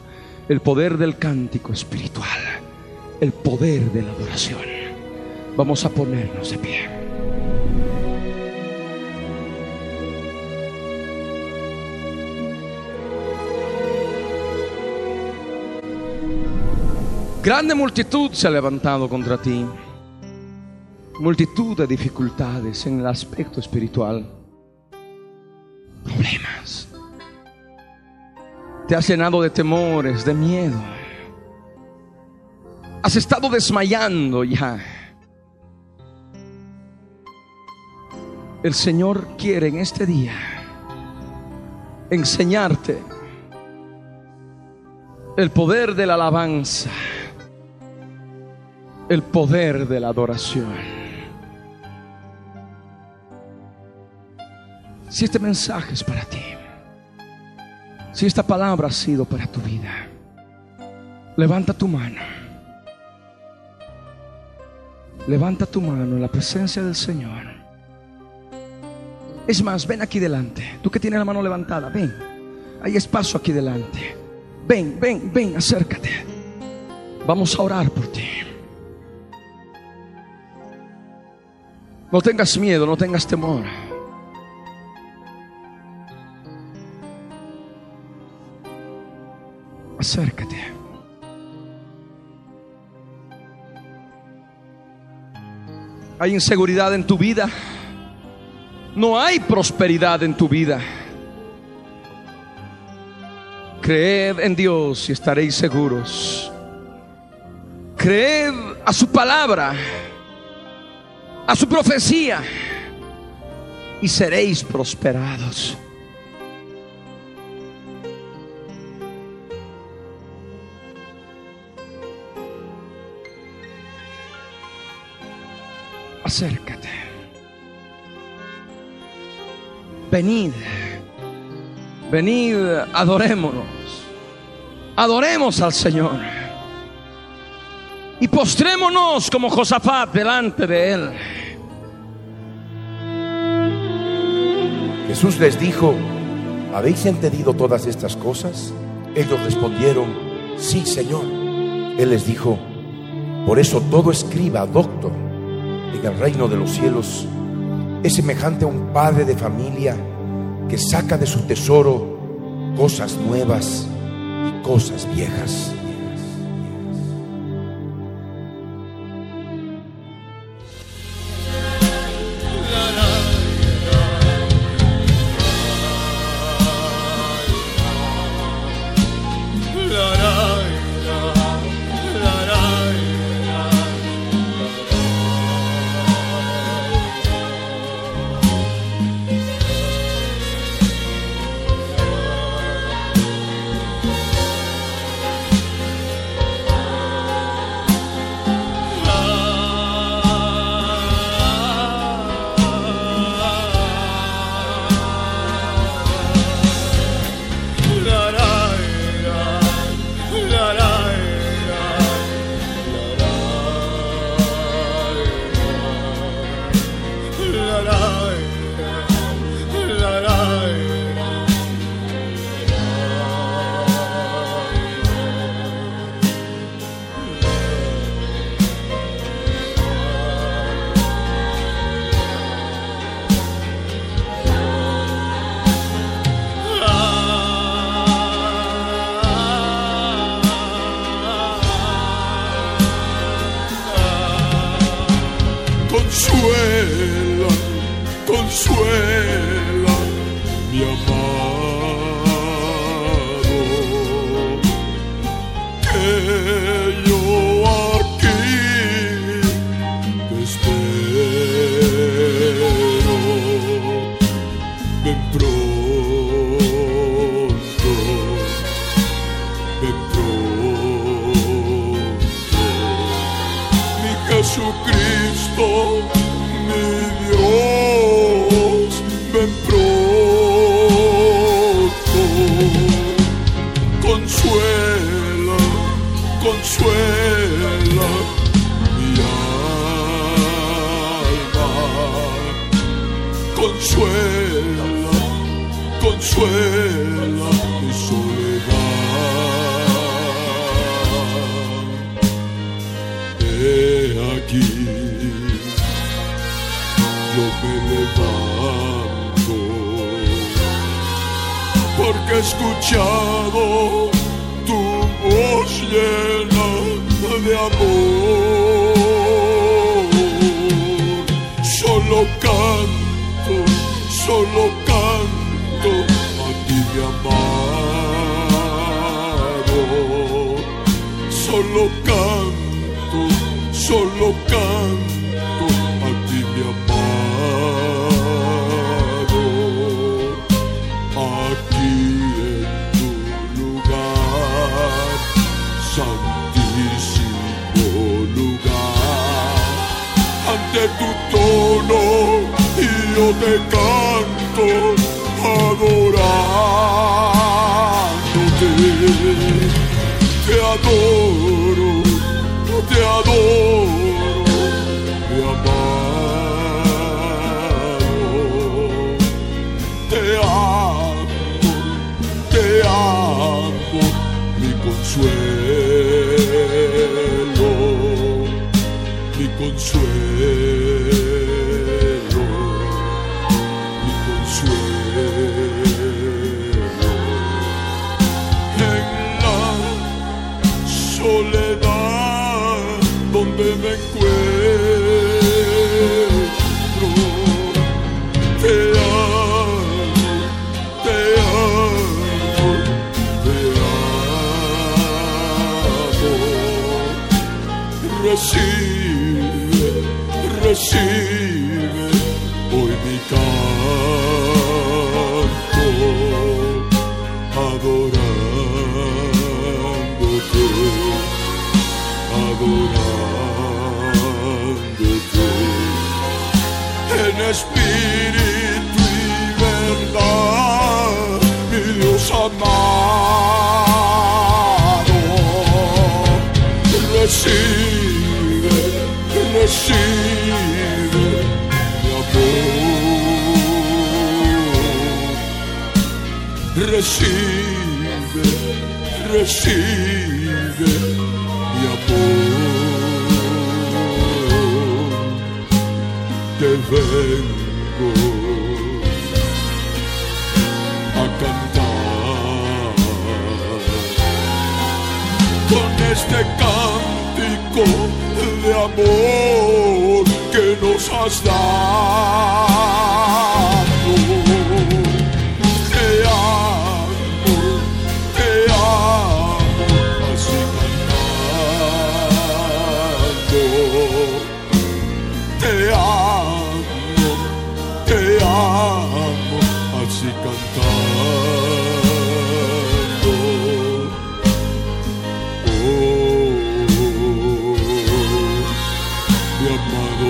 [SPEAKER 2] el poder del cántico espiritual, el poder de la adoración. Vamos a ponernos de pie. Grande multitud se ha levantado contra ti. Multitud de dificultades en el aspecto espiritual. Problemas. Te has llenado de temores, de miedo. Has estado desmayando ya. El Señor quiere en este día enseñarte el poder de la alabanza el poder de la adoración. Si este mensaje es para ti, si esta palabra ha sido para tu vida, levanta tu mano. Levanta tu mano en la presencia del Señor. Es más, ven aquí delante. Tú que tienes la mano levantada, ven. Hay espacio aquí delante. Ven, ven, ven, acércate. Vamos a orar por ti. No tengas miedo, no tengas temor. Acércate. Hay inseguridad en tu vida. No hay prosperidad en tu vida. Creed en Dios y estaréis seguros. Creed a su palabra a su profecía y seréis prosperados. Acércate. Venid. Venid, adorémonos. Adoremos al Señor. Y postrémonos como Josafat delante de Él.
[SPEAKER 3] Jesús les dijo, ¿habéis entendido todas estas cosas? Ellos respondieron, sí, Señor. Él les dijo, por eso todo escriba, doctor, en el reino de los cielos es semejante a un padre de familia que saca de su tesoro cosas nuevas y cosas viejas.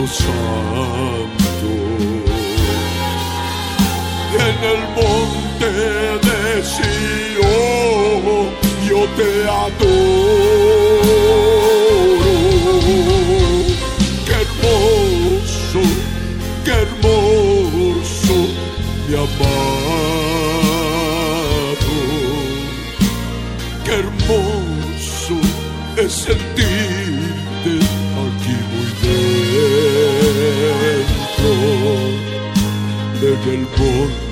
[SPEAKER 3] Santo. En el monte de Sion yo te adoro.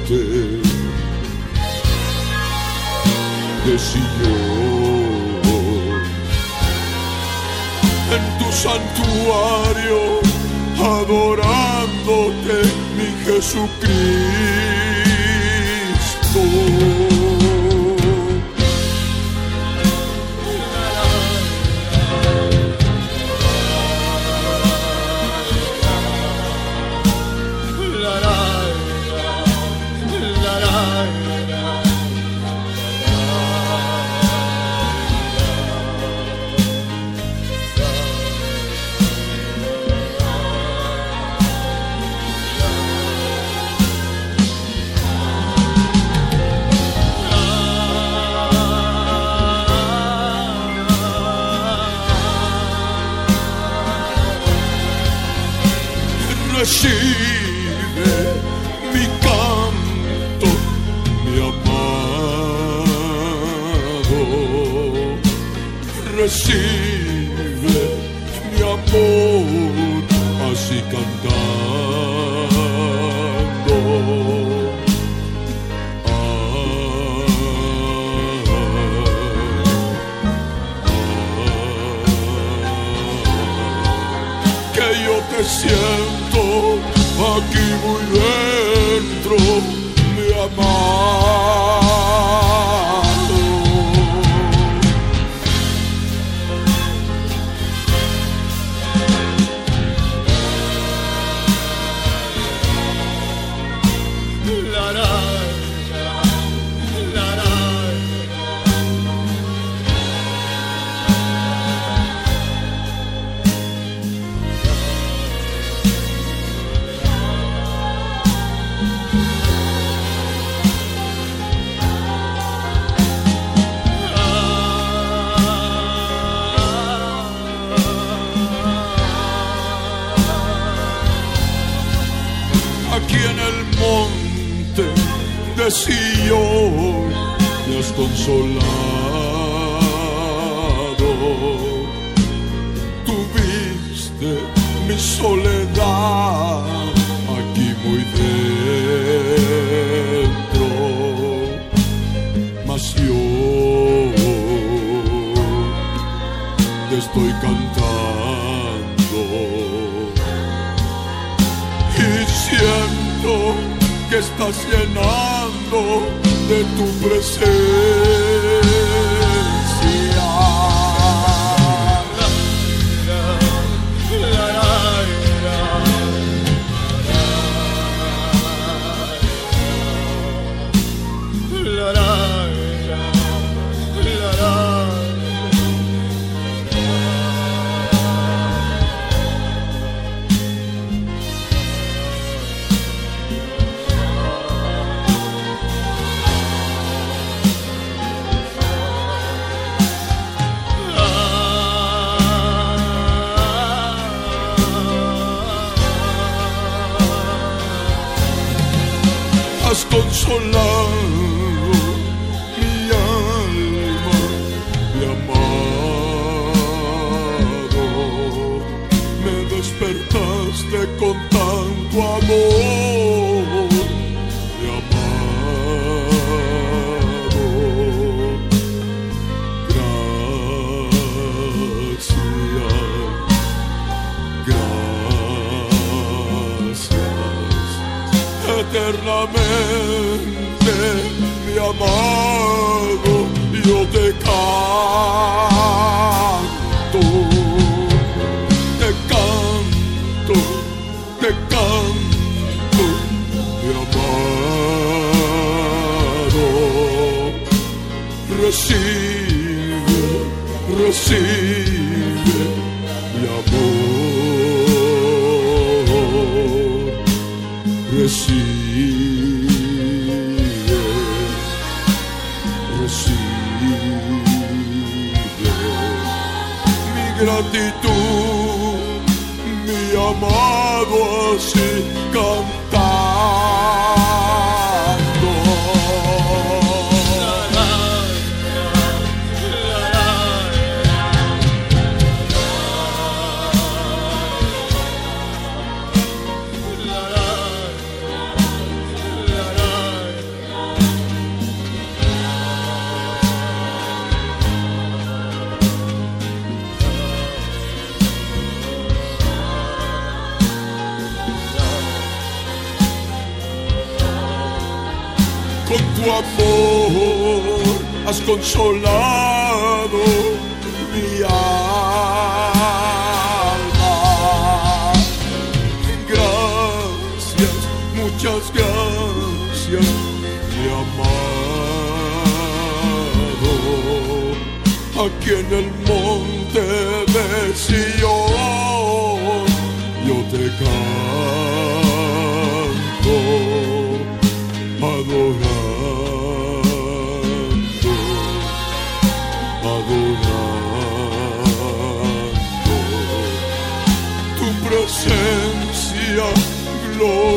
[SPEAKER 3] muerte de En tu santuario, adorándote, mi Jesucristo.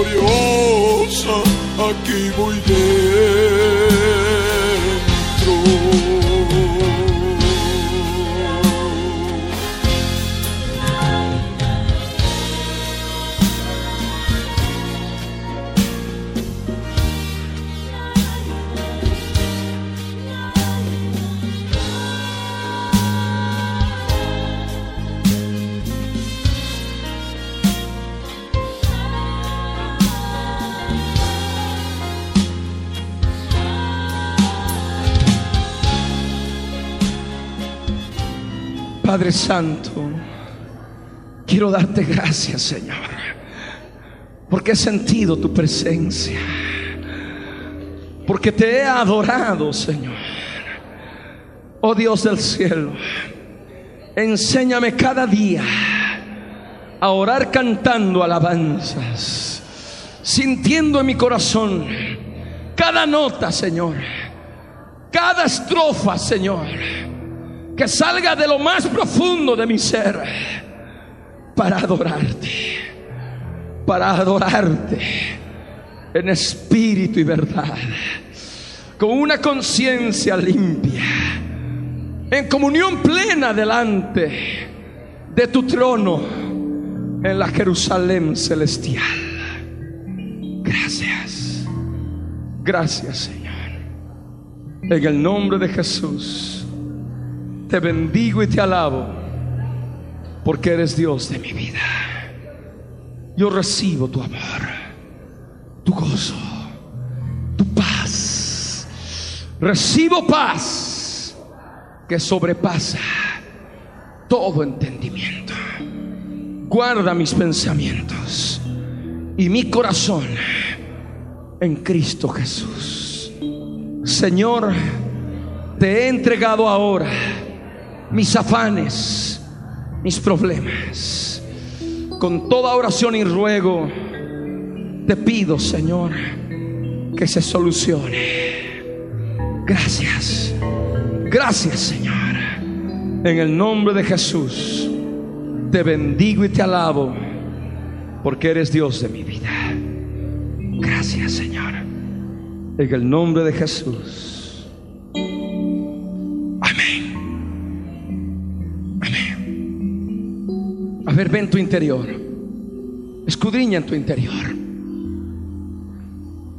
[SPEAKER 4] Gloriosa aquí muy dentro.
[SPEAKER 2] Santo, quiero darte gracias, Señor, porque he sentido tu presencia, porque te he adorado, Señor. Oh Dios del cielo, enséñame cada día a orar cantando alabanzas, sintiendo en mi corazón cada nota, Señor, cada estrofa, Señor que salga de lo más profundo de mi ser para adorarte, para adorarte en espíritu y verdad, con una conciencia limpia, en comunión plena delante de tu trono en la Jerusalén celestial. Gracias, gracias Señor, en el nombre de Jesús te bendigo y te alabo porque eres Dios de mi vida. Yo recibo tu amor, tu gozo, tu paz. Recibo paz que sobrepasa todo entendimiento. Guarda mis pensamientos y mi corazón en Cristo Jesús. Señor, te he entregado ahora mis afanes, mis problemas. Con toda oración y ruego, te pido, Señor, que se solucione. Gracias, gracias, Señor. En el nombre de Jesús, te bendigo y te alabo, porque eres Dios de mi vida. Gracias, Señor. En el nombre de Jesús. A ver, tu interior. Escudriña en tu interior.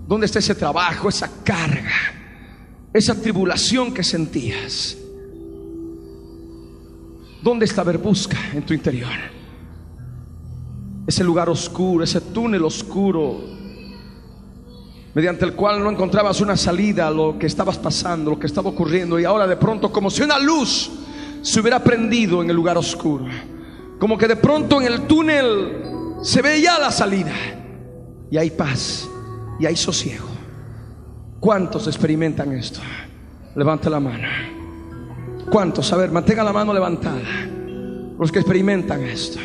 [SPEAKER 2] ¿Dónde está ese trabajo, esa carga, esa tribulación que sentías? ¿Dónde está? A ver, busca en tu interior. Ese lugar oscuro, ese túnel oscuro mediante el cual no encontrabas una salida a lo que estabas pasando, lo que estaba ocurriendo, y ahora de pronto como si una luz se hubiera prendido en el lugar oscuro, como que de pronto en el túnel se veía la salida, y hay paz, y hay sosiego. ¿Cuántos experimentan esto? Levante la mano. ¿Cuántos? A ver, mantenga la mano levantada. Los que experimentan esto.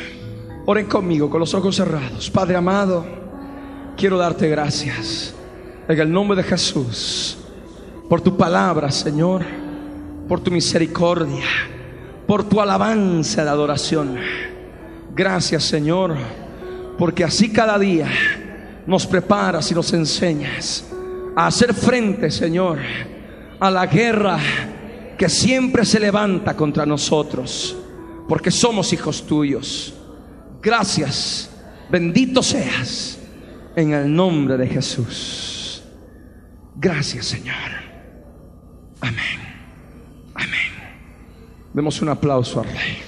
[SPEAKER 2] Oren conmigo con los ojos cerrados. Padre amado, quiero darte gracias en el nombre de Jesús por tu palabra, Señor, por tu misericordia, por tu alabanza de adoración. Gracias, Señor, porque así cada día nos preparas y nos enseñas a hacer frente, Señor, a la guerra que siempre se levanta contra nosotros, porque somos hijos tuyos. Gracias, bendito seas, en el nombre de Jesús. Gracias, Señor. Amén. Amén. Demos un aplauso al Rey.